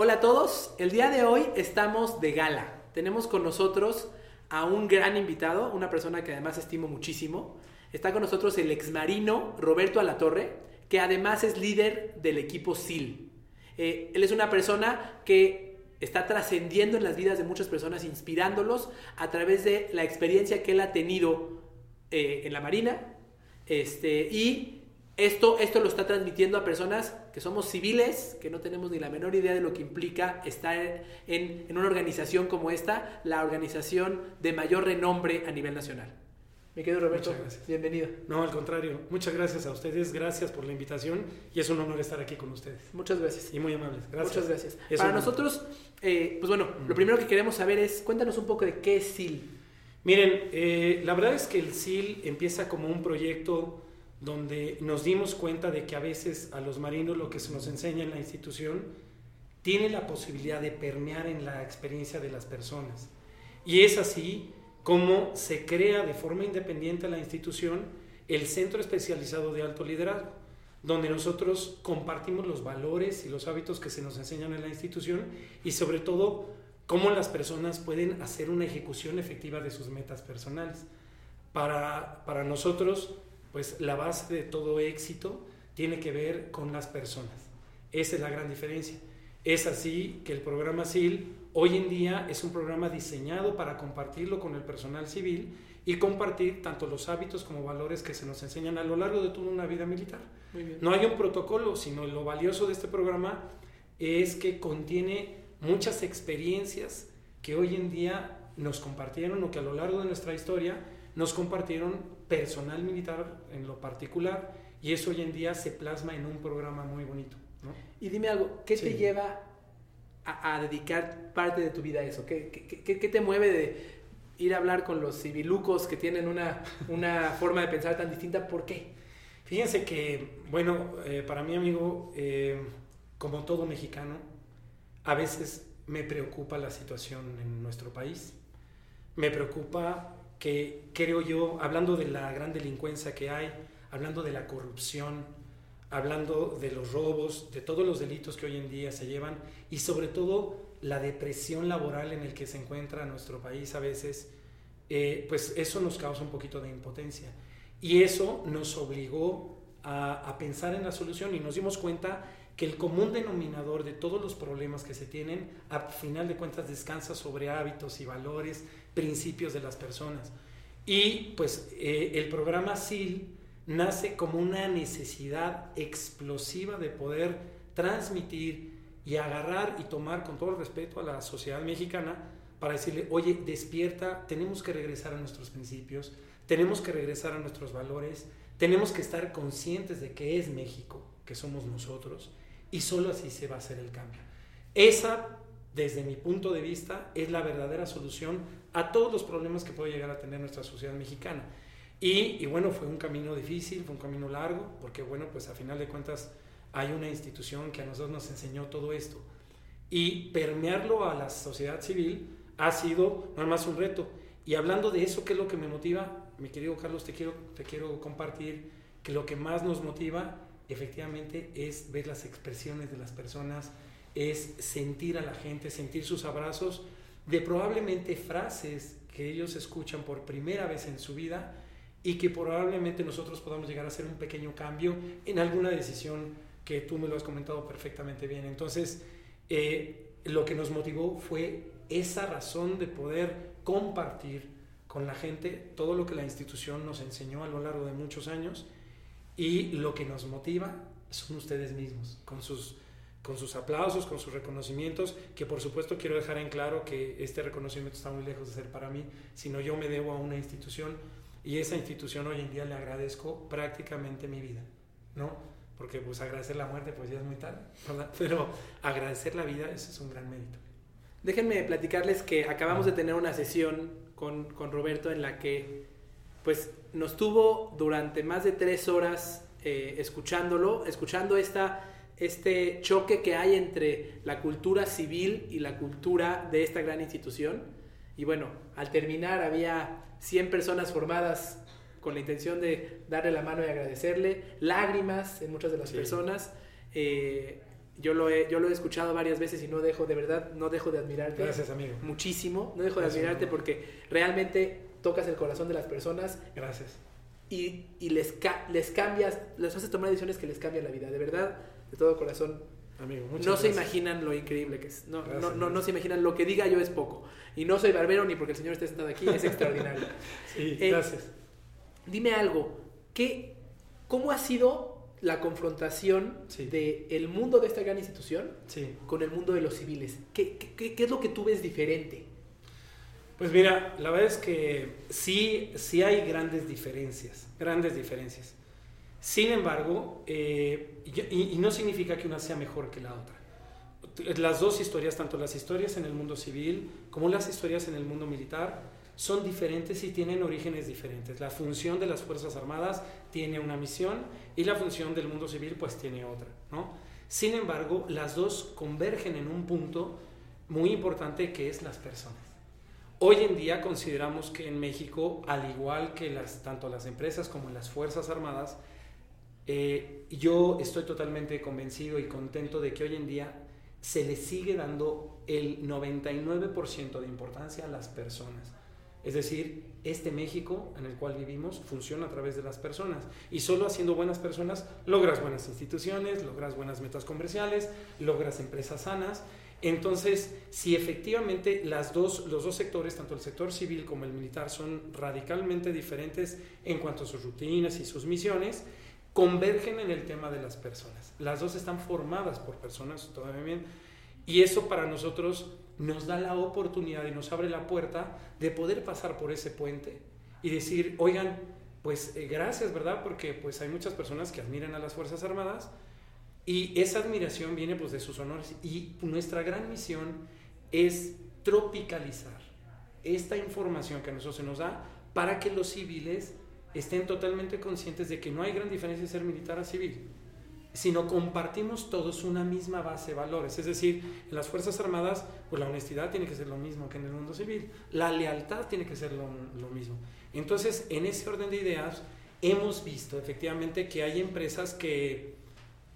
Hola a todos, el día de hoy estamos de gala. Tenemos con nosotros a un gran invitado, una persona que además estimo muchísimo. Está con nosotros el exmarino Roberto Alatorre, que además es líder del equipo SIL. Eh, él es una persona que está trascendiendo en las vidas de muchas personas, inspirándolos a través de la experiencia que él ha tenido eh, en la Marina. Este, y esto, esto lo está transmitiendo a personas que somos civiles, que no tenemos ni la menor idea de lo que implica estar en, una organización como esta, la organización de mayor renombre a nivel nacional. Me quedo Roberto, bienvenido. No, al contrario, muchas gracias a ustedes, gracias por la invitación y es un honor estar aquí con ustedes. Muchas gracias. Y muy amables, gracias. Muchas gracias. Para nosotros, eh, pues bueno, lo primero que queremos saber es, cuéntanos un poco de qué es SIL. Miren, eh, la verdad es que el SIL empieza como un proyecto donde nos dimos cuenta de que a veces a los marinos lo que se nos enseña en la institución tiene la posibilidad de permear en la experiencia de las personas. Y es así como se crea de forma independiente la institución el Centro Especializado de Alto Liderazgo, donde nosotros compartimos los valores y los hábitos que se nos enseñan en la institución y sobre todo cómo las personas pueden hacer una ejecución efectiva de sus metas personales. Para, para nosotros, pues la base de todo éxito tiene que ver con las personas. Esa es la gran diferencia. Es así que el programa SIL hoy en día es un programa diseñado para compartirlo con el personal civil y compartir tanto los hábitos como valores que se nos enseñan a lo largo de toda una vida militar. No hay un protocolo, sino lo valioso de este programa es que contiene muchas experiencias que hoy en día nos compartieron o que a lo largo de nuestra historia nos compartieron personal militar en lo particular y eso hoy en día se plasma en un programa muy bonito. Y dime algo, ¿qué te lleva a, dedicar parte de tu vida a eso? ¿Qué, qué, te mueve de ir a hablar con los civilucos que tienen una, una forma de pensar tan distinta? ¿Por qué? Fíjense que, bueno, eh, para mí amigo, eh, como todo mexicano, a veces me preocupa la situación en nuestro país. Me preocupa que creo yo, hablando de la gran delincuencia que hay, hablando de la corrupción, hablando de los robos, de todos los delitos que hoy en día se llevan y sobre todo la depresión laboral en el que se encuentra nuestro país a veces, eh, pues eso nos causa un poquito de impotencia. Y eso nos obligó a, a pensar en la solución y nos dimos cuenta que el común denominador de todos los problemas que se tienen, a final de cuentas, descansa sobre hábitos y valores, principios de las personas. Y pues eh, el programa SIL nace como una necesidad explosiva de poder transmitir y agarrar y tomar con todo el respeto a la sociedad mexicana para decirle, oye, despierta, tenemos que regresar a nuestros principios, tenemos que regresar a nuestros valores, tenemos que estar conscientes de que es México, que somos nosotros, y solo así se va a hacer el cambio. Esa, desde mi punto de vista, es la verdadera solución a todos los problemas que puede llegar a tener nuestra sociedad mexicana. Y, bueno, fue un camino difícil, fue un camino largo, porque bueno, pues a final de cuentas hay una institución que a nosotros nos enseñó todo esto. Y permearlo a la sociedad civil ha sido nada más un reto. Y hablando de eso, ¿qué es lo que me motiva? Mi querido Carlos, te quiero, te quiero compartir que lo que más nos motiva efectivamente es ver las expresiones de las personas, es sentir a la gente, sentir sus abrazos, de probablemente frases que ellos escuchan por primera vez en su vida y que probablemente nosotros podamos llegar a hacer un pequeño cambio en alguna decisión que tú me lo has comentado perfectamente bien. Entonces, eh, lo que nos motivó fue esa razón de poder compartir con la gente todo lo que la institución nos enseñó a lo largo de muchos años y lo que nos motiva son ustedes mismos, con sus, con sus aplausos, con sus reconocimientos, que por supuesto quiero dejar en claro que este reconocimiento está muy lejos de ser para mí, sino yo me debo a una institución y esa institución hoy en día le agradezco prácticamente mi vida, ¿no? Porque pues agradecer la muerte pues ya es muy tarde, ¿verdad? Pero agradecer la vida, eso es un gran mérito. Déjenme platicarles que acabamos de tener una sesión con, con Roberto en la que pues nos tuvo durante más de tres horas eh, escuchándolo, escuchando esta, este choque que hay entre la cultura civil y la cultura de esta gran institución. Y bueno, al terminar había 100 personas formadas con la intención de darle la mano y agradecerle, lágrimas en muchas de las personas. Eh, Yo lo, he, yo lo he escuchado varias veces y no dejo, de verdad, no dejo de admirarte. Gracias, amigo. Muchísimo. No dejo de admirarte amigo. porque realmente tocas el corazón de las personas Gracias. y, y les, ca- les cambias, les haces tomar decisiones que les cambian la vida. De verdad, de todo corazón. Amigo, no se imaginan lo increíble que es. No, Gracias, no, no, no se imaginan lo que diga yo es poco. Y no soy barbero ni porque el señor esté sentado aquí, es extraordinario. Sí, Eh, gracias. Dime algo, ¿qué, ¿cómo ha sido la confrontación Sí. del mundo de esta gran institución Sí. con el mundo de los civiles? ¿Qué, qué, qué es lo que tú ves diferente? Pues mira, la verdad es que sí, sí hay grandes diferencias, grandes diferencias. Sin embargo, eh, y, y no significa que una sea mejor que la otra. Las dos historias, tanto las historias en el mundo civil como las historias en el mundo militar, son diferentes y tienen orígenes diferentes. La función de las Fuerzas Armadas tiene una misión y la función del mundo civil pues tiene otra. ¿no? Sin embargo, las dos convergen en un punto muy importante que es las personas. Hoy en día consideramos que en México, al igual que las, tanto las empresas como las Fuerzas Armadas, eh, yo estoy totalmente convencido y contento de que hoy en día se le sigue dando el 99% de importancia a las personas. Es decir, este México en el cual vivimos funciona a través de las personas. Y solo haciendo buenas personas logras buenas instituciones, logras buenas metas comerciales, logras empresas sanas. Entonces, si efectivamente las dos, los dos sectores, tanto el sector civil como el militar, son radicalmente diferentes en cuanto a sus rutinas y sus misiones, convergen en el tema de las personas. Las dos están formadas por personas todavía bien. Y eso para nosotros nos da la oportunidad y nos abre la puerta de poder pasar por ese puente y decir, oigan, pues eh, gracias, ¿verdad? Porque pues hay muchas personas que admiran a las Fuerzas Armadas y esa admiración viene pues de sus honores y nuestra gran misión es tropicalizar esta información que a nosotros se nos da para que los civiles estén totalmente conscientes de que no hay gran diferencia de ser militar a civil, sino compartimos todos una misma base de valores. Es decir, en las Fuerzas Armadas, pues la honestidad tiene que ser lo mismo que en el mundo civil, la lealtad tiene que ser lo, mismo. Entonces, en ese orden de ideas, hemos visto efectivamente que hay empresas que,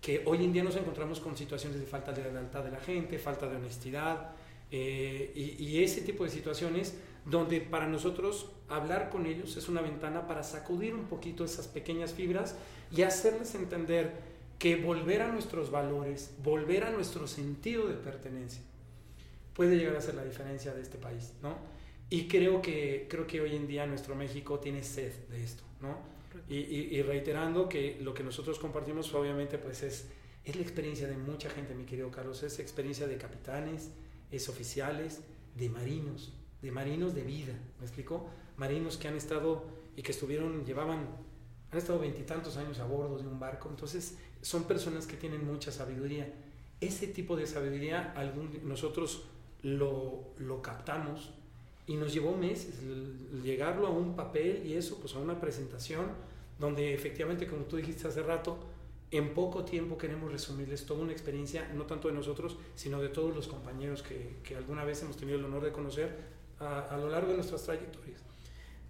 que hoy en día nos encontramos con situaciones de falta de lealtad de la gente, falta de honestidad, eh, y ese tipo de situaciones donde para nosotros hablar con ellos es una ventana para sacudir un poquito esas pequeñas fibras y hacerles entender que volver a nuestros valores, volver a nuestro sentido de pertenencia, puede llegar a ser la diferencia de este país, ¿no? Y creo que, creo que hoy en día nuestro México tiene sed de esto, ¿no? Y, y- y reiterando que lo que nosotros compartimos obviamente pues es, es la experiencia de mucha gente, mi querido Carlos, es experiencia de capitanes, es oficiales, de marinos, de marinos de vida, ¿me explico? Marinos que han estado y que estuvieron, llevaban, han estado veintitantos años a bordo de un barco, entonces son personas que tienen mucha sabiduría. Ese tipo de sabiduría algún, nosotros lo, captamos y nos llevó meses llegarlo a un papel y eso, pues a una presentación donde efectivamente, como tú dijiste hace rato, en poco tiempo queremos resumirles toda una experiencia, no tanto de nosotros, sino de todos los compañeros que, alguna vez hemos tenido el honor de conocer a lo largo de nuestras trayectorias.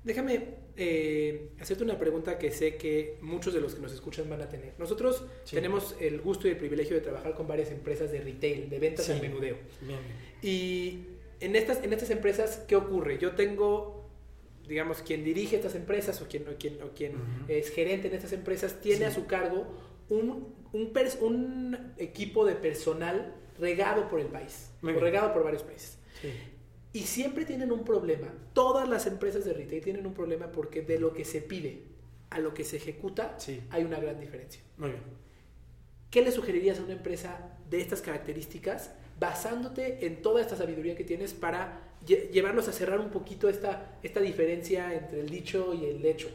Déjame eh, hacerte una pregunta que sé que muchos de los que nos escuchan van a tener. Nosotros Sí. tenemos el gusto y el privilegio de trabajar con varias empresas de retail, de ventas Sí. al menudeo. Bien, Y en estas, en estas empresas, ¿qué ocurre? Yo tengo, digamos, quien dirige estas empresas o quien, o quien, o quien es gerente en estas empresas, tiene Sí. a su cargo un, un, pers- un equipo de personal regado por el país, o regado por varios países. Y siempre tienen un problema. Todas las empresas de retail tienen un problema porque de lo que se pide a lo que se ejecuta Sí. hay una gran diferencia. Muy bien. ¿Qué le sugerirías a una empresa de estas características basándote en toda esta sabiduría que tienes para lle- llevarnos a cerrar un poquito esta, esta diferencia entre el dicho y el hecho?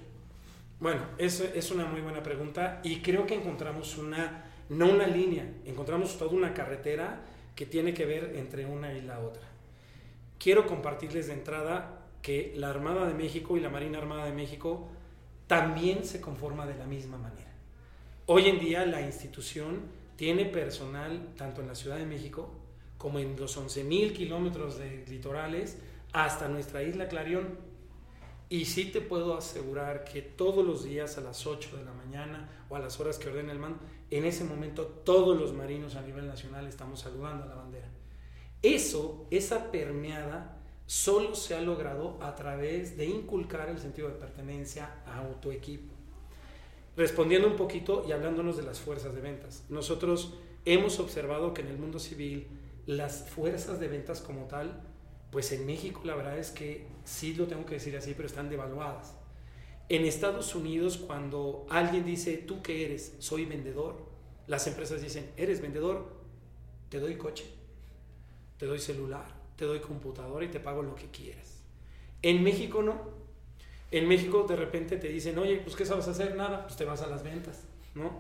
Bueno, eso es una muy buena pregunta y creo que encontramos una, no una línea, encontramos toda una carretera que tiene que ver entre una y la otra. Quiero compartirles de entrada que la Armada de México y la Marina Armada de México también se conforma de la misma manera. Hoy en día la institución tiene personal tanto en la Ciudad de México como en los 11.000 kilómetros de litorales hasta nuestra isla Clarión. Y sí te puedo asegurar que todos los días a las 8 de la mañana o a las horas que ordena el mando, en ese momento todos los marinos a nivel nacional estamos saludando a la bandera. Eso, esa permeada, solo se ha logrado a través de inculcar el sentido de pertenencia a tu equipo. Respondiendo un poquito y hablándonos de las fuerzas de ventas, nosotros hemos observado que en el mundo civil las fuerzas de ventas como tal pues en México la verdad es que sí lo tengo que decir así, pero están devaluadas. En Estados Unidos, cuando alguien dice, ¿tú qué eres? Soy vendedor. Las empresas dicen, ¿eres vendedor? Te doy coche, te doy celular, te doy computadora y te pago lo que quieras. En México no. En México de repente te dicen, oye, pues ¿qué sabes hacer? Nada, pues te vas a las ventas, ¿no?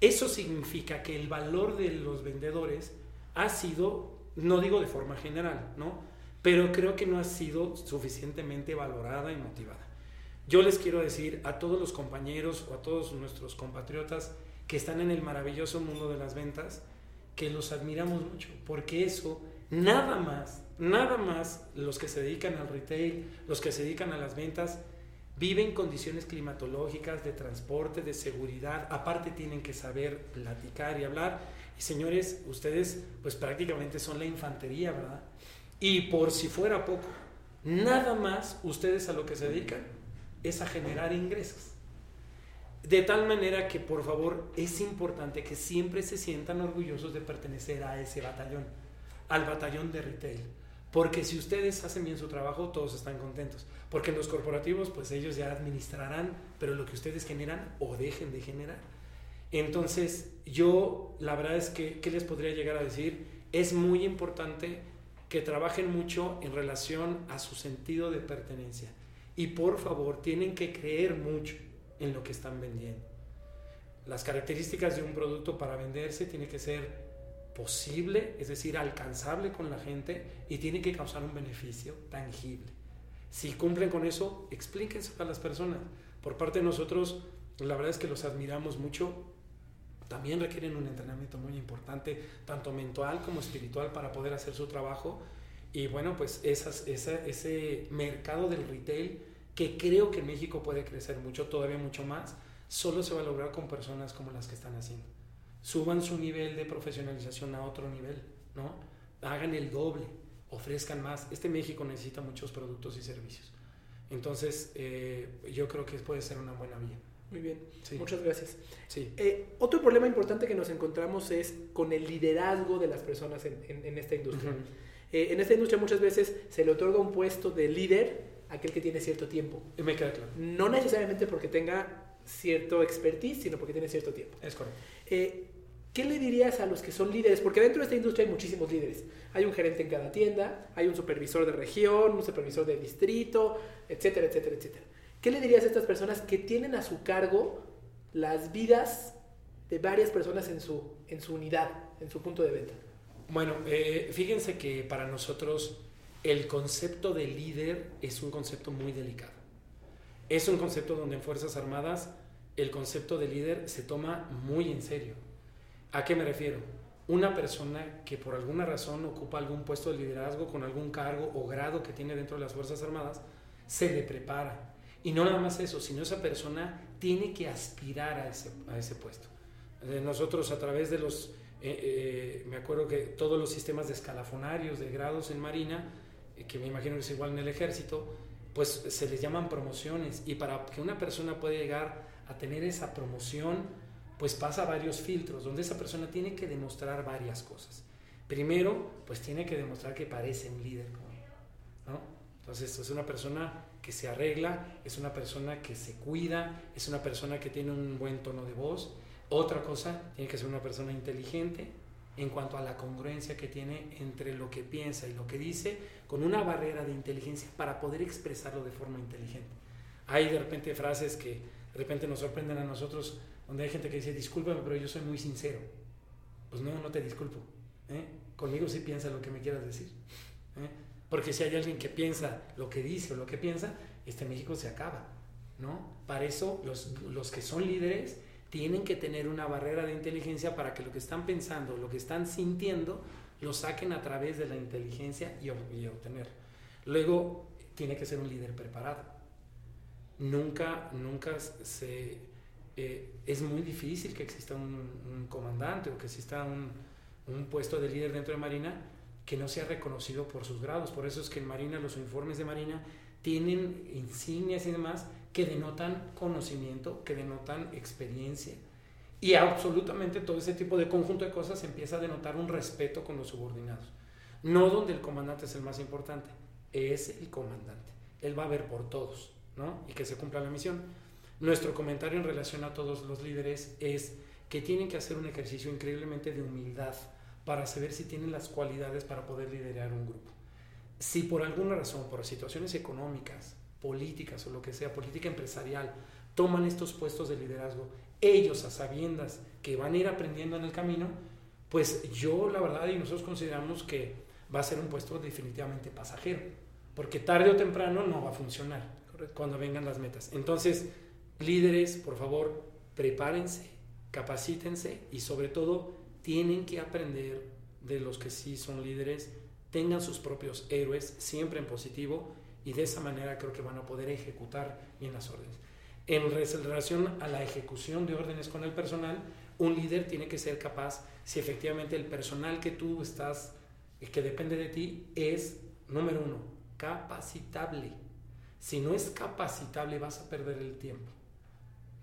Eso significa que el valor de los vendedores ha sido, no digo de forma general, ¿no? pero creo que no ha sido suficientemente valorada y motivada. Yo les quiero decir a todos los compañeros o a todos nuestros compatriotas que están en el maravilloso mundo de las ventas, que los admiramos mucho, porque eso, nada más, nada más los que se dedican al retail, los que se dedican a las ventas, viven condiciones climatológicas, de transporte, de seguridad, aparte tienen que saber platicar y hablar. Y señores, ustedes pues prácticamente son la infantería, ¿verdad? Y por si fuera poco, nada más ustedes a lo que se dedican es a generar ingresos. De tal manera que, por favor, es importante que siempre se sientan orgullosos de pertenecer a ese batallón, al batallón de retail. Porque si ustedes hacen bien su trabajo, todos están contentos. Porque en los corporativos, pues ellos ya administrarán, pero lo que ustedes generan o dejen de generar. Entonces, yo la verdad es que, ¿qué les podría llegar a decir? Es muy importante que trabajen mucho en relación a su sentido de pertenencia. Y por favor, tienen que creer mucho en lo que están vendiendo. Las características de un producto para venderse tiene que ser posible, es decir, alcanzable con la gente y tiene que causar un beneficio tangible. Si cumplen con eso, explíquense a las personas. Por parte de nosotros, la verdad es que los admiramos mucho. También requieren un entrenamiento muy importante, tanto mental como espiritual, para poder hacer su trabajo. Y bueno, pues ese mercado del retail, que creo que en México puede crecer mucho, todavía mucho más, solo se va a lograr con personas como las que están haciendo. Suban su nivel de profesionalización a otro nivel, ¿no? Hagan el doble, ofrezcan más. Este México necesita muchos productos y servicios. Entonces, eh, yo creo que puede ser una buena vía. Muy bien, muchas gracias. Eh, otro problema importante que nos encontramos es con el liderazgo de las personas en, esta industria. Eh, en esta industria muchas veces se le otorga un puesto de líder a aquel que tiene cierto tiempo. Me queda claro. No necesariamente porque tenga cierto expertise, sino porque tiene cierto tiempo. Es correcto. Eh, ¿Qué le dirías a los que son líderes? Porque dentro de esta industria hay muchísimos líderes. Hay un gerente en cada tienda, hay un supervisor de región, un supervisor de distrito, etcétera, etcétera, etcétera. ¿Qué le dirías a estas personas que tienen a su cargo las vidas de varias personas en su, en su unidad, en su punto de venta? Bueno, eh, fíjense que para nosotros el concepto de líder es un concepto muy delicado. Es un concepto donde en Fuerzas Armadas el concepto de líder se toma muy en serio. ¿A qué me refiero? Una persona que por alguna razón ocupa algún puesto de liderazgo con algún cargo o grado que tiene dentro de las Fuerzas Armadas, se le prepara, y no nada más eso, sino esa persona tiene que aspirar a ese, a ese puesto. Nosotros a través de los, eh, eh, me acuerdo que todos los sistemas de escalafonarios, de grados en Marina, eh, que me imagino que es igual en el ejército, pues se les llaman promociones. Y para que una persona pueda llegar a tener esa promoción, pues pasa varios filtros, donde esa persona tiene que demostrar varias cosas. Primero, pues tiene que demostrar que parece un líder. ¿no? Entonces, es una persona que se arregla, es una persona que se cuida, es una persona que tiene un buen tono de voz. Otra cosa, tiene que ser una persona inteligente en cuanto a la congruencia que tiene entre lo que piensa y lo que dice, con una barrera de inteligencia para poder expresarlo de forma inteligente. Hay de repente frases que de repente nos sorprenden a nosotros, donde hay gente que dice, discúlpame, pero yo soy muy sincero. Pues no, no te disculpo. ¿eh? Conmigo sí piensa lo que me quieras decir. ¿eh? Porque si hay alguien que piensa lo que dice o lo que piensa, este México se acaba, ¿no? Para eso los, los que son líderes tienen que tener una barrera de inteligencia para que lo que están pensando, lo que están sintiendo, lo saquen a través de la inteligencia y, y obtener. Luego, tiene que ser un líder preparado. nunca, nunca se... Eh, es muy difícil que exista un, comandante o que exista un, un, puesto de líder dentro de Marina que no sea reconocido por sus grados. Por eso es que en Marina los uniformes de Marina tienen insignias y demás que denotan conocimiento, que denotan experiencia. Y absolutamente todo ese tipo de conjunto de cosas empieza a denotar un respeto con los subordinados. No donde el comandante es el más importante, es el comandante. Él va a ver por todos, ¿no? Y que se cumpla la misión. Nuestro comentario en relación a todos los líderes es que tienen que hacer un ejercicio increíblemente de humildad para saber si tienen las cualidades para poder liderar un grupo. Si por alguna razón, por situaciones económicas, políticas o lo que sea, política empresarial, toman estos puestos de liderazgo, ellos a sabiendas que van a ir aprendiendo en el camino, pues yo la verdad y nosotros consideramos que va a ser un puesto definitivamente pasajero, porque tarde o temprano no va a funcionar cuando vengan las metas. Entonces, líderes, por favor, prepárense, capacítense y sobre todo tienen que aprender de los que sí son líderes, tengan sus propios héroes, siempre en positivo, y de esa manera creo que van a poder ejecutar bien las órdenes. En relación a la ejecución de órdenes con el personal, un líder tiene que ser capaz, si efectivamente el personal que tú estás, que depende de ti, es, número uno, capacitable. Si no es capacitable, vas a perder el tiempo,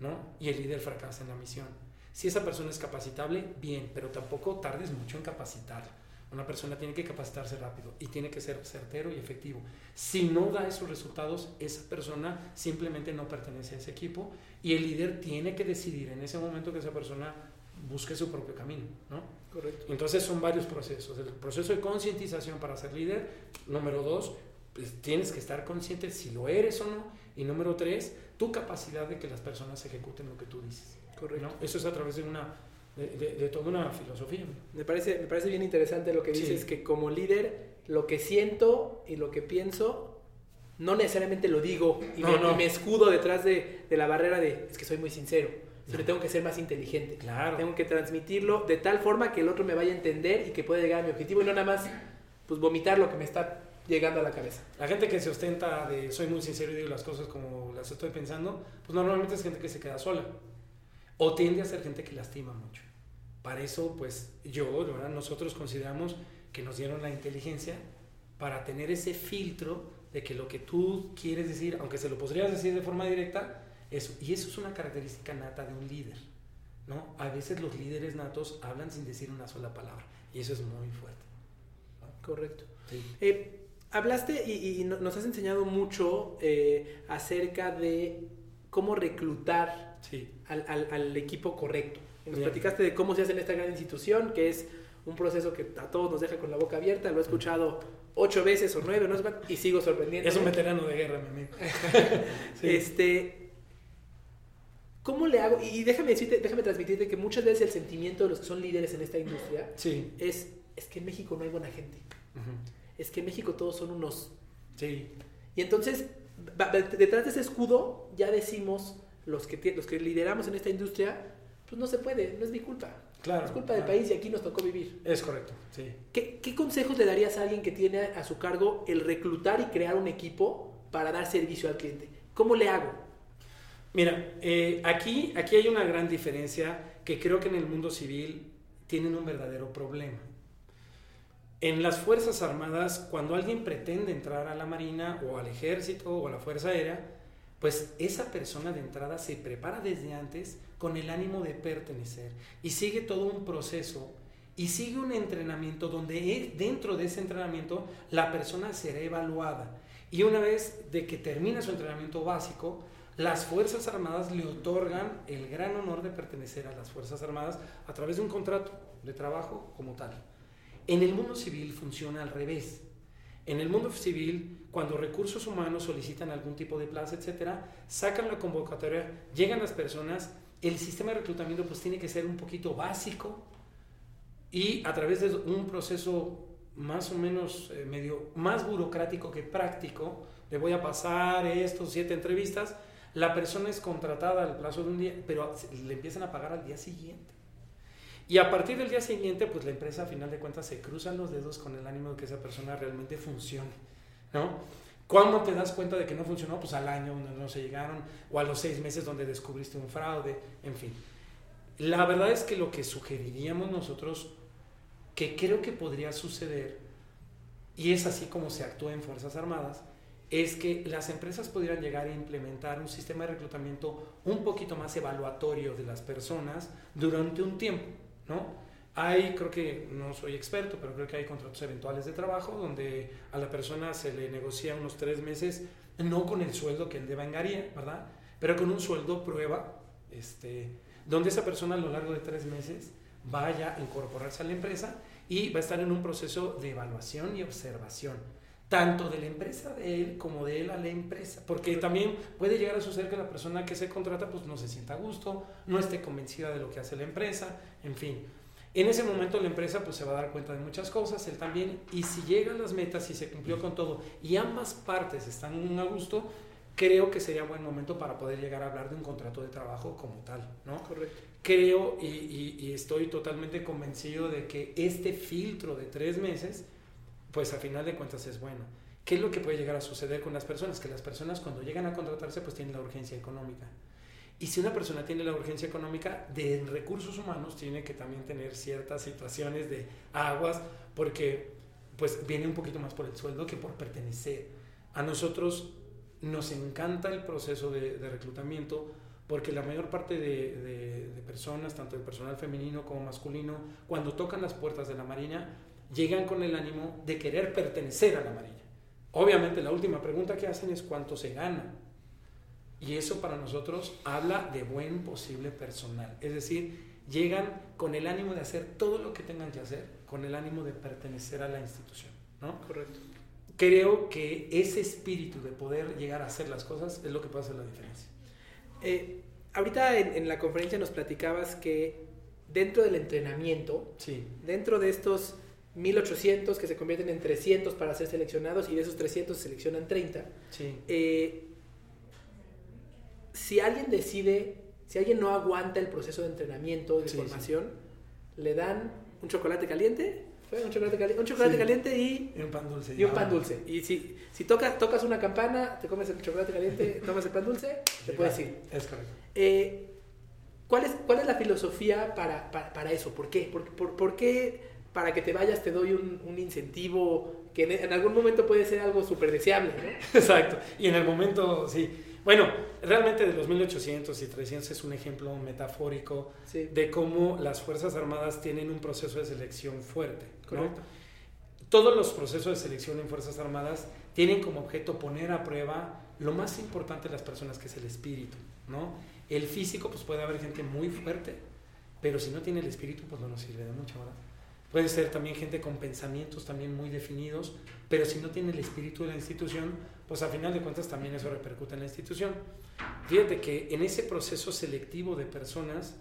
¿no? Y el líder fracasa en la misión. Si esa persona es capacitable, bien, pero tampoco tardes mucho en capacitar. Una persona tiene que capacitarse rápido y tiene que ser certero y efectivo. Si no da esos resultados, esa persona simplemente no pertenece a ese equipo y el líder tiene que decidir en ese momento que esa persona busque su propio camino, ¿no? Correcto. Entonces son varios procesos. El proceso de concientización para ser líder, número dos, pues tienes que estar consciente si lo eres o no. Y número tres, tu capacidad de que las personas ejecuten lo que tú dices. Correcto. Eso es a través de una de, toda una filosofía. Me parece, me parece bien interesante lo que dices, que como líder, lo que siento y lo que pienso, no necesariamente lo digo y, me, escudo detrás de, la barrera de, es que soy muy sincero, pero tengo que ser más inteligente. Claro. Tengo que transmitirlo de tal forma que el otro me vaya a entender y que pueda llegar a mi objetivo y no nada más pues vomitar lo que me está llegando a la cabeza. La gente que se ostenta de soy muy sincero y digo las cosas como las estoy pensando, pues normalmente es gente que se queda sola o tiende a ser gente que lastima mucho. Para eso, pues yo, nosotros consideramos que nos dieron la inteligencia para tener ese filtro de que lo que tú quieres decir, aunque se lo podrías decir de forma directa, eso. Y eso es una característica nata de un líder. ¿no? A veces los líderes natos hablan sin decir una sola palabra y eso es muy fuerte. Correcto. Eh, hablaste y, nos has enseñado mucho eh, acerca de cómo reclutar al, equipo correcto. Nos platicaste de cómo se hace en esta gran institución, que es un proceso que a todos nos deja con la boca abierta. Lo he escuchado ocho veces o nueve, no sé y sigo sorprendiendo. Es un veterano de guerra, mi amigo. Este, ¿Cómo le hago? Y déjame decirte, déjame transmitirte que muchas veces el sentimiento de los que son líderes en esta industria es, es que en México no hay buena gente. Es que en México todos son unos... Sí. Y entonces, detrás de ese escudo ya decimos los que, los que lideramos en esta industria, pues no se puede, no es mi culpa. Claro. Es culpa del país y aquí nos tocó vivir. Es correcto, sí. ¿Qué, consejos le darías a alguien que tiene a su cargo el reclutar y crear un equipo para dar servicio al cliente? ¿Cómo le hago? Mira, eh, aquí, aquí hay una gran diferencia que creo que en el mundo civil tienen un verdadero problema. En las Fuerzas Armadas, cuando alguien pretende entrar a la Marina o al Ejército o a la Fuerza Aérea, pues esa persona de entrada se prepara desde antes con el ánimo de pertenecer y sigue todo un proceso y sigue un entrenamiento donde dentro de ese entrenamiento la persona será evaluada y una vez de que termina su entrenamiento básico, las Fuerzas Armadas le otorgan el gran honor de pertenecer a las Fuerzas Armadas a través de un contrato de trabajo como tal. En el mundo civil funciona al revés. En el mundo civil, cuando recursos humanos solicitan algún tipo de plaza, etcétera, sacan la convocatoria, llegan las personas, el sistema de reclutamiento pues tiene que ser un poquito básico y a través de un proceso más o menos eh, medio más burocrático que práctico, le voy a pasar estos siete entrevistas, la persona es contratada al plazo de un día, pero le empiezan a pagar al día siguiente. Y a partir del día siguiente, pues la empresa a final de cuentas se cruzan los dedos con el ánimo de que esa persona realmente funcione, ¿no? ¿Cuándo te das cuenta de que no funcionó? Pues al año donde no se llegaron, o a los seis meses donde descubriste un fraude, en fin. La verdad es que lo que sugeriríamos nosotros, que creo que podría suceder, y es así como se actúa en Fuerzas Armadas, es que las empresas pudieran llegar a implementar un sistema de reclutamiento un poquito más evaluatorio de las personas durante un tiempo, ¿no? Hay, creo que no soy experto, pero creo que hay contratos eventuales de trabajo donde a la persona se le negocia unos tres meses, no con el sueldo que él devengaría, ¿verdad? Pero con un sueldo prueba, este, donde esa persona a lo largo de tres meses vaya a incorporarse a la empresa y va a estar en un proceso de evaluación y observación, tanto de la empresa de él como de él a la empresa, porque también puede llegar a suceder que la persona que se contrata pues no se sienta a gusto, no esté convencida de lo que hace la empresa, en fin. En ese momento la empresa pues se va a dar cuenta de muchas cosas, él también, y si llegan las metas y se cumplió con todo y ambas partes están a gusto, creo que sería buen momento para poder llegar a hablar de un contrato de trabajo como tal, ¿no? Correcto. Creo y, y, estoy totalmente convencido de que este filtro de tres meses, pues a final de cuentas es bueno. ¿Qué es lo que puede llegar a suceder con las personas? Que las personas cuando llegan a contratarse pues tienen la urgencia económica. Y si una persona tiene la urgencia económica, de recursos humanos tiene que también tener ciertas situaciones de aguas, porque pues viene un poquito más por el sueldo que por pertenecer. A nosotros nos encanta el proceso de, reclutamiento porque la mayor parte de, de, personas, tanto el personal femenino como masculino, cuando tocan las puertas de la Marina, llegan con el ánimo de querer pertenecer a la Marina. Obviamente la última pregunta que hacen es cuánto se gana y eso para nosotros habla de buen posible personal. Es decir, llegan con el ánimo de hacer todo lo que tengan que hacer, con el ánimo de pertenecer a la institución. ¿no? Correcto. Creo que ese espíritu de poder llegar a hacer las cosas es lo que puede hacer la diferencia. Eh, ahorita en, la conferencia nos platicabas que dentro del entrenamiento, sí. dentro de estos 1800 que se convierten en 300 para ser seleccionados y de esos 300 se seleccionan 30, sí. eh, si alguien decide, si alguien no aguanta el proceso de entrenamiento, de formación, le dan un chocolate caliente, un chocolate, caliente, un chocolate caliente y, un pan dulce. Y un pan dulce. Y si, si tocas, tocas una campana, te comes el chocolate caliente, tomas el pan dulce, te puedes ir. Es correcto. Eh, ¿cuál, es, ¿Cuál es la filosofía para, para, eso? ¿Por qué? ¿Por, por, por qué para que te vayas te doy un, un incentivo que en, en, algún momento puede ser algo súper deseable? ¿no? Exacto. Y en el momento, sí bueno, realmente de los 1800 y 300 es un ejemplo metafórico de cómo las Fuerzas Armadas tienen un proceso de selección fuerte. Todos los procesos de selección en Fuerzas Armadas tienen como objeto poner a prueba lo más importante de las personas, que es el espíritu. ¿no? El físico, pues puede haber gente muy fuerte, pero si no tiene el espíritu, pues no nos sirve de mucho, ¿verdad? Puede ser también gente con pensamientos también muy definidos, pero si no tiene el espíritu de la institución, pues a final de cuentas también eso repercute en la institución. Fíjate que en ese proceso selectivo de personas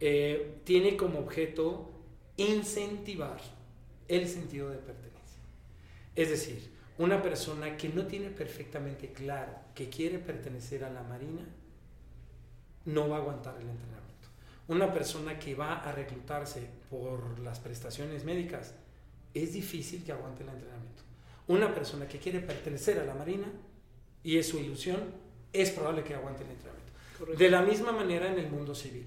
eh, tiene como objeto incentivar el sentido de pertenencia. Es decir, una persona que no tiene perfectamente claro que quiere pertenecer a la Marina, no va a aguantar el entrenamiento. Una persona que va a reclutarse por las prestaciones médicas, es difícil que aguante el entrenamiento. Una persona que quiere pertenecer a la Marina y es su ilusión, es probable que aguante el entrenamiento. De la misma manera en el mundo civil.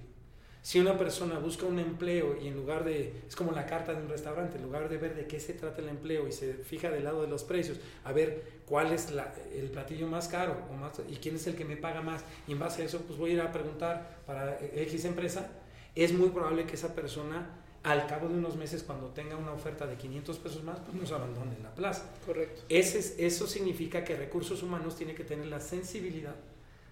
Si una persona busca un empleo y en lugar de, es como la carta de un restaurante, en lugar de ver de qué se trata el empleo y se fija del lado de los precios, a ver cuál es el platillo más caro o más, y quién es el que me paga más, y en base a eso pues voy a ir a preguntar para X empresa, es muy probable que esa persona al cabo de unos meses cuando tenga una oferta de 500 pesos más, pues nos abandone la plaza. Correcto. Ese, eso significa que recursos humanos tiene que tener la sensibilidad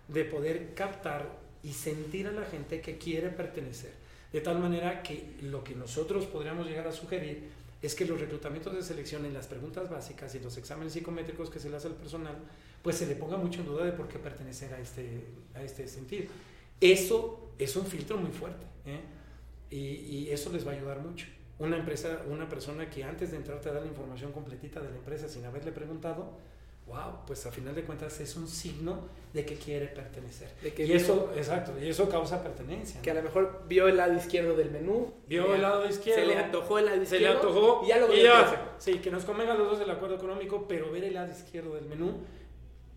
de poder captar y sentir a la gente que quiere pertenecer. De tal manera que lo que nosotros podríamos llegar a sugerir es que los reclutamientos de selección en las preguntas básicas y los exámenes psicométricos que se le hace al personal, pues se le ponga mucho en duda de por qué pertenecer a este, a este sentido. Eso es un filtro muy fuerte ¿eh? y, y, eso les va a ayudar mucho. Una empresa, una persona que antes de entrar te da la información completita de la empresa sin haberle preguntado, wow, pues a final de cuentas es un signo de que quiere pertenecer. De que y eso, exacto, y eso causa pertenencia. Que a lo mejor vio el lado izquierdo del menú. Vio el lado izquierdo. Se le antojó el lado Se izquierdo. le antojó Y ya lo y ya, Sí, que nos convenga a los dos el acuerdo económico, pero ver el lado izquierdo del menú,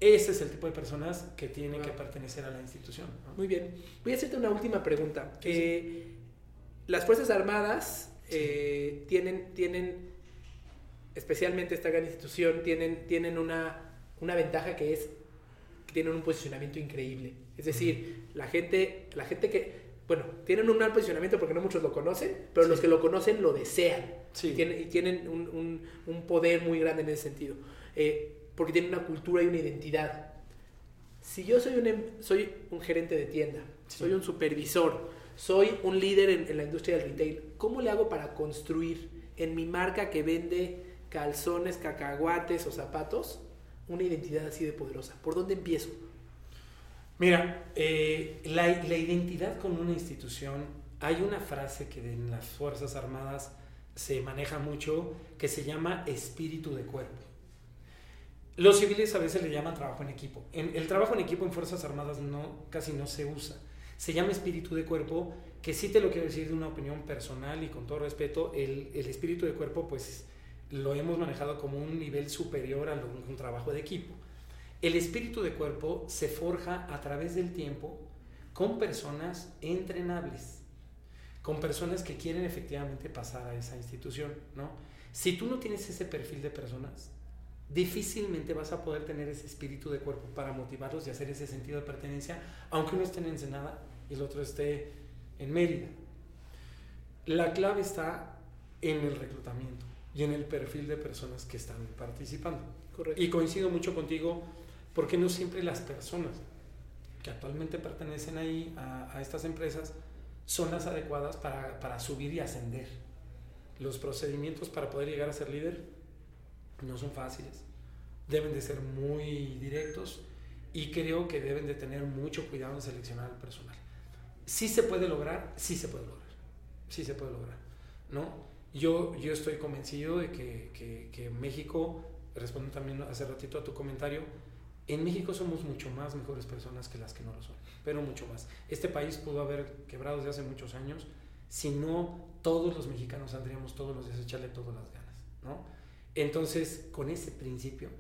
ese es el tipo de personas que tienen Wow. que pertenecer a la institución. ¿no? Muy bien. Voy a hacerte una última pregunta. Sí, sí. Eh, las Fuerzas Armadas eh, tienen, tienen, especialmente esta gran institución, tienen, tienen una, una ventaja que es que tienen un posicionamiento increíble. Es decir, la gente, la gente que, bueno, tienen un mal posicionamiento porque no muchos lo conocen, pero Sí. los que lo conocen lo desean. Sí. Y tienen, y tienen un, un- un poder muy grande en ese sentido. Eh, porque tienen una cultura y una identidad. Si yo soy un, em- soy un gerente de tienda, Sí. soy un supervisor, soy un líder en, en la industria del retail, ¿cómo le hago para construir en mi marca que vende calzones, cacahuates o zapatos una identidad así de poderosa? ¿Por dónde empiezo? Mira, eh, la, identidad con una institución, hay una frase que en las Fuerzas Armadas se maneja mucho que se llama espíritu de cuerpo. Los civiles a veces le llaman trabajo en equipo. El trabajo en equipo en Fuerzas Armadas no, casi no se usa. Se llama espíritu de cuerpo, que sí te lo quiero decir de una opinión personal y con todo respeto, el, el espíritu de cuerpo pues lo hemos manejado como un nivel superior a un trabajo de equipo. El espíritu de cuerpo se forja a través del tiempo con personas entrenables, con personas que quieren efectivamente pasar a esa institución, ¿no? Si tú no tienes ese perfil de personas, difícilmente vas a poder tener ese espíritu de cuerpo para motivarlos y hacer ese sentido de pertenencia, aunque uno esté en Ensenada y el otro esté en Mérida. La clave está en el reclutamiento y en el perfil de personas que están participando. Correcto. Y coincido mucho contigo porque no siempre las personas que actualmente pertenecen ahí a, a estas empresas son las adecuadas para, para subir y ascender. Los procedimientos para poder llegar a ser líder no son fáciles, deben de ser muy directos y creo que deben de tener mucho cuidado en seleccionar al personal. Sí se puede lograr, sí se puede lograr, sí se puede lograr, ¿no? Yo, yo estoy convencido de que, que, que México, respondo también hace ratito a tu comentario, en México somos mucho más mejores personas que las que no lo son, pero mucho más. Este país pudo haber quebrado desde hace muchos años, si no todos los mexicanos saldríamos todos los días a echarle todas las ganas, ¿no? Entonces, con ese principio,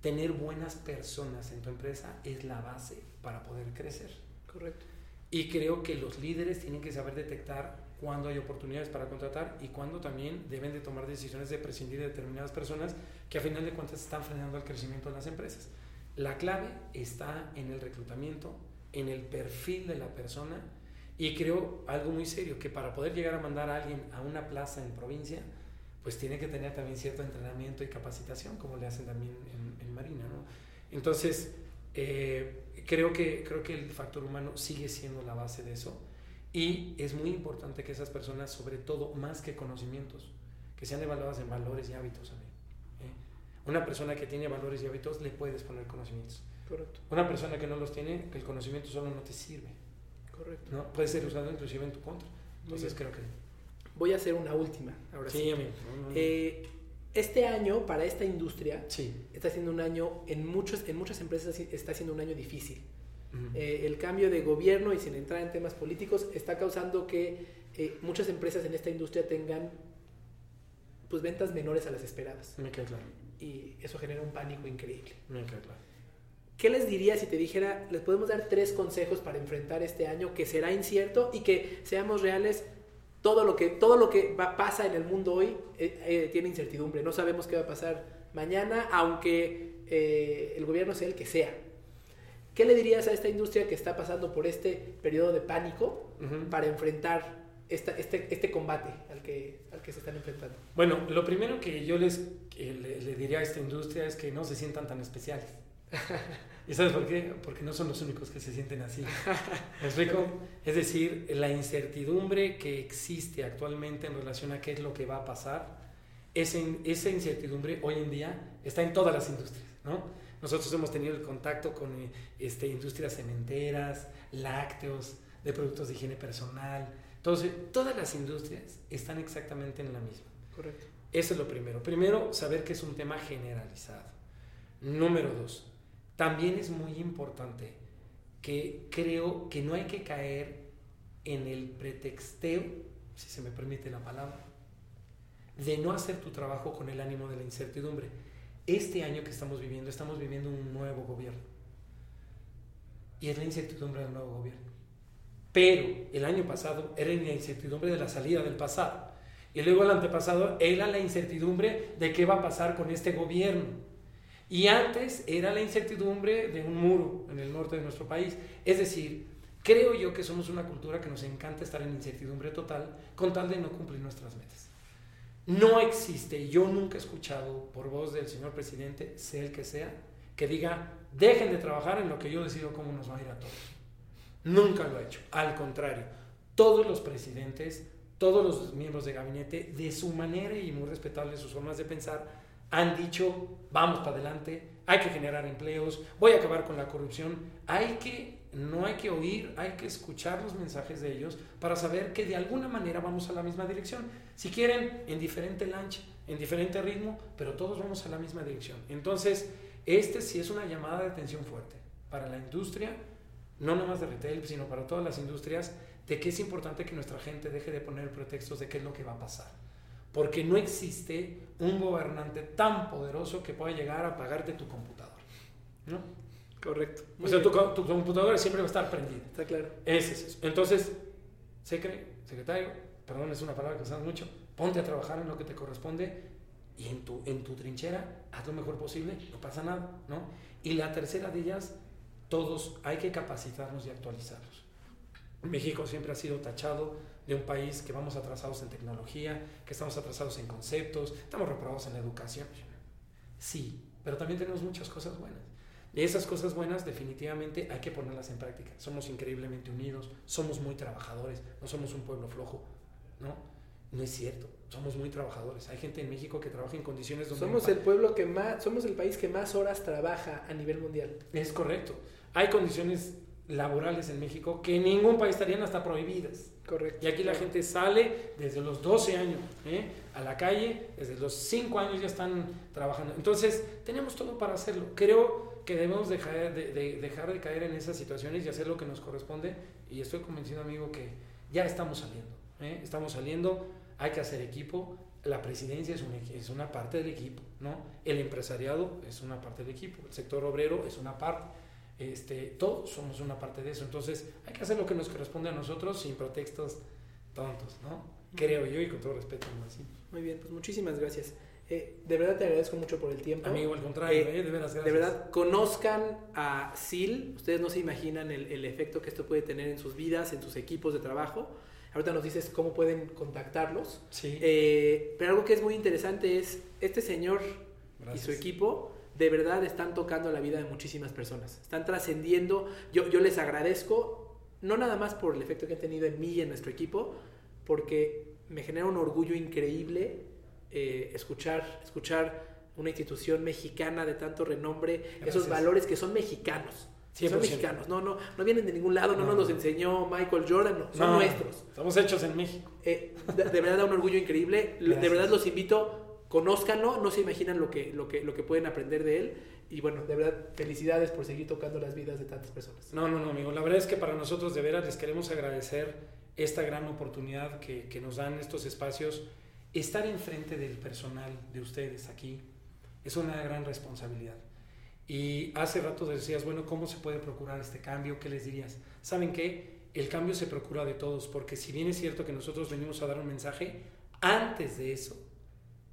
tener buenas personas en tu empresa es la base para poder crecer. Correcto. Y creo que los líderes tienen que saber detectar cuándo hay oportunidades para contratar y cuándo también deben de tomar decisiones de prescindir de determinadas personas que a final de cuentas están frenando el crecimiento de las empresas. La clave está en el reclutamiento, en el perfil de la persona y creo algo muy serio, que para poder llegar a mandar a alguien a una plaza en provincia, pues tiene que tener también cierto entrenamiento y capacitación, como le hacen también en, en Marina, ¿no? Entonces, eh, creo, que, creo que el factor humano sigue siendo la base de eso y es muy importante que esas personas, sobre todo, más que conocimientos, que sean evaluadas en valores y hábitos. ¿eh? Una persona que tiene valores y hábitos le puedes poner conocimientos. Correcto. Una persona que no los tiene, que el conocimiento solo no te sirve, Correcto. ¿no? Puede ser usado inclusive en tu contra. Entonces creo que... Voy a hacer una última. Ahora sí. Sí, amigo. Eh, este año, para esta industria, sí. está siendo un año, en, muchos, en muchas empresas está siendo un año difícil. Eh, el cambio de gobierno y sin entrar en temas políticos está causando que eh, muchas empresas en esta industria tengan pues ventas menores a las esperadas Me queda claro. y eso genera un pánico increíble. Me queda claro. ¿Qué les diría si te dijera, les podemos dar tres consejos para enfrentar este año que será incierto y que seamos reales? Todo lo que, todo lo que va, pasa en el mundo hoy eh, eh, tiene incertidumbre. No sabemos qué va a pasar mañana, aunque eh, el gobierno sea el que sea. ¿Qué le dirías a esta industria que está pasando por este periodo de pánico Ujú. para enfrentar esta, este, este combate al que, al que se están enfrentando? Bueno, lo primero que yo les que le, le diría a esta industria es que no se sientan tan especiales. ¿Y sabes por qué? Porque no son los únicos que se sienten así. ¿Me explico? Es decir, la incertidumbre que existe actualmente en relación a qué es lo que va a pasar, esa, in- esa incertidumbre hoy en día está en todas las industrias, ¿no? Nosotros hemos tenido el contacto con eh, este, industrias cementeras, lácteos, de productos de higiene personal. Entonces, todas las industrias están exactamente en la misma. Correcto. Eso es lo primero. Primero, saber que es un tema generalizado. Número dos, también es muy importante que creo que no hay que caer en el pretexteo, si se me permite la palabra, de no hacer tu trabajo con el ánimo de la incertidumbre. Este año que estamos viviendo, estamos viviendo un nuevo gobierno. Y es la incertidumbre del nuevo gobierno. Pero el año pasado era la incertidumbre de la salida del pasado. Y luego el antepasado era la incertidumbre de qué va a pasar con este gobierno. Y antes era la incertidumbre de un muro en el norte de nuestro país. Es decir, creo yo que somos una cultura que nos encanta estar en incertidumbre total con tal de no cumplir nuestras metas. No existe, yo nunca he escuchado por voz del señor presidente, sea el que sea, que diga, dejen de trabajar en lo que yo decido cómo nos va a ir a todos. Nunca lo ha hecho. Al contrario, todos los presidentes, todos los miembros de gabinete, de su manera y muy respetable sus formas de pensar, han dicho, vamos para adelante, hay que generar empleos, voy a acabar con la corrupción, hay que, no hay que oír, hay que escuchar los mensajes de ellos para saber que de alguna manera vamos a la misma dirección. Si quieren, en diferente lancha, en diferente ritmo, pero todos vamos a la misma dirección. Entonces, este sí es una llamada de atención fuerte para la industria, no nomás de retail, sino para todas las industrias, de que es importante que nuestra gente deje de poner pretextos de qué es lo que va a pasar porque no existe un gobernante tan poderoso que pueda llegar a pagarte tu computador. ¿no? Correcto. o sea, tu, tu, computadora siempre va a estar prendida. Está claro. Ese es eso. Entonces, secre, secretario, perdón, es una palabra que usamos mucho, ponte a trabajar en lo que te corresponde y en tu, en tu trinchera haz lo mejor posible, no pasa nada, ¿no? Y la tercera de ellas, todos hay que capacitarnos y actualizarnos. México siempre ha sido tachado de un país que vamos atrasados en tecnología, que estamos atrasados en conceptos, estamos reprobados en educación. Sí, pero también tenemos muchas cosas buenas. Y esas cosas buenas definitivamente hay que ponerlas en práctica. Somos increíblemente unidos, somos muy trabajadores, no somos un pueblo flojo, ¿no? No es cierto, somos muy trabajadores. Hay gente en México que trabaja en condiciones donde... Somos el pueblo que más, somos el país que más horas trabaja a nivel mundial. Es correcto. Hay condiciones laborales en México que en ningún país estarían hasta prohibidas. Correcto. Y aquí la gente sale desde los 12 años ¿eh? a la calle, desde los 5 años ya están trabajando. Entonces, tenemos todo para hacerlo. Creo que debemos dejar de, dejar de caer en esas situaciones y hacer lo que nos corresponde. Y estoy convencido, amigo, que ya estamos saliendo. ¿Eh? Estamos saliendo, hay que hacer equipo. La presidencia es, es una parte del equipo, ¿no? El empresariado es una parte del equipo, el sector obrero es una parte este, todos somos una parte de eso. Entonces, hay que hacer lo que nos corresponde a nosotros sin pretextos tontos, ¿no? Creo yo y con todo respeto. Así. Muy bien, pues muchísimas gracias. Eh, de verdad te agradezco mucho por el tiempo. Amigo, al contrario, eh, eh, de, veras, de verdad, conozcan a SIL. Ustedes no se imaginan el, el, efecto que esto puede tener en sus vidas, en sus equipos de trabajo. Ahorita nos dices cómo pueden contactarlos. Sí. pero algo que es muy interesante es este señor y su equipo de verdad están tocando la vida de muchísimas personas. Están trascendiendo. Yo, yo les agradezco, no nada más por el efecto que han tenido en mí y en nuestro equipo, porque me genera un orgullo increíble eh, escuchar, escuchar una institución mexicana de tanto renombre, esos valores que son mexicanos. Son mexicanos, no, no, no vienen de ningún lado, no, nos los enseñó Michael Jordan, no, son nuestros. Estamos hechos en México. Eh, de, verdad da un orgullo increíble. De verdad los invito conózcanlo, no se imaginan lo que, lo, que, lo que pueden aprender de él. Y bueno, de verdad, felicidades por seguir tocando las vidas de tantas personas. No, no, no, amigo. La verdad es que para nosotros de veras les queremos agradecer esta gran oportunidad que, que nos dan estos espacios. Estar enfrente del personal de ustedes aquí es una gran responsabilidad. Y hace rato decías, bueno, ¿cómo se puede procurar este cambio? ¿Qué les dirías? ¿Saben qué? El cambio se procura de todos, porque si bien es cierto que nosotros venimos a dar un mensaje, antes de eso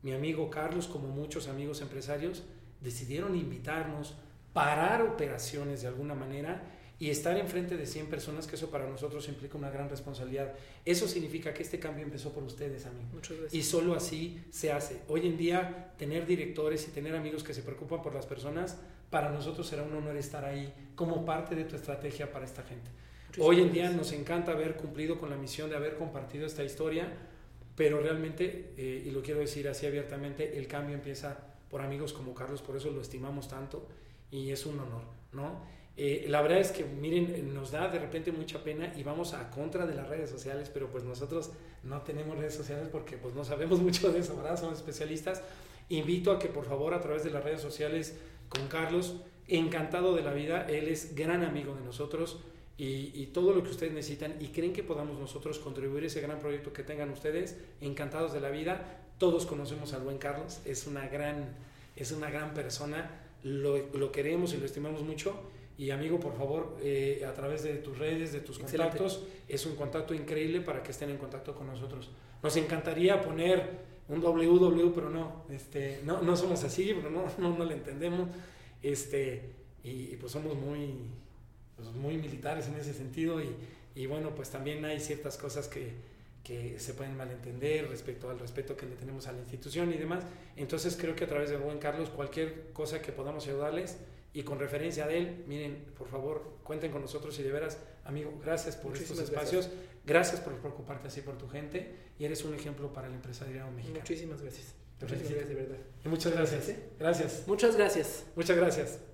mi amigo Carlos, como muchos amigos empresarios, decidieron invitarnos, parar operaciones de alguna manera y estar enfrente de 100 personas, que eso para nosotros implica una gran responsabilidad. Eso significa que este cambio empezó por ustedes, amigos. Muchas gracias. Y solo así se hace. Hoy en día, tener directores y tener amigos que se preocupan por las personas, para nosotros será un honor estar ahí como parte de tu estrategia para esta gente. Hoy en día nos encanta haber cumplido con la misión de haber compartido esta historia pero realmente, eh, y lo quiero decir así abiertamente, el cambio empieza por amigos como Carlos, por eso lo estimamos tanto y es un honor, ¿no? Eh, la verdad es que, miren, nos da de repente mucha pena y vamos a contra de las redes sociales, pero pues nosotros no tenemos redes sociales porque pues no sabemos mucho de eso, ¿verdad? Somos especialistas. Invito a que por favor a través de las redes sociales con Carlos. Encantado de la vida, él es gran amigo de nosotros y, y, todo lo que ustedes necesitan y creen que podamos nosotros contribuir a ese gran proyecto que tengan ustedes, encantados de la vida. Todos conocemos al buen Carlos, es una gran, es una gran persona, lo, lo queremos y lo estimamos mucho. Y amigo, por favor, eh, a través de tus redes, de tus Excelente. contactos, es un contacto increíble para que estén en contacto con nosotros. Nos encantaría poner un www, pero no, este, no, no somos así, pero no, no, no le entendemos. Este, y, y pues somos muy, pues muy militares en ese sentido y, y, bueno, pues también hay ciertas cosas que, que se pueden malentender respecto al respeto que le tenemos a la institución y demás. Entonces creo que a través de buen Carlos, cualquier cosa que podamos ayudarles y con referencia de él, miren, por favor, cuenten con nosotros y de veras, amigo, gracias por Muchísimas estos espacios, gracias. Por preocuparte así por tu gente y eres un ejemplo para el empresariado mexicano. Muchísimas gracias. Te felicito. gracias, de verdad. Y muchas gracias. Gracias. Gracias. Muchas gracias. Muchas gracias.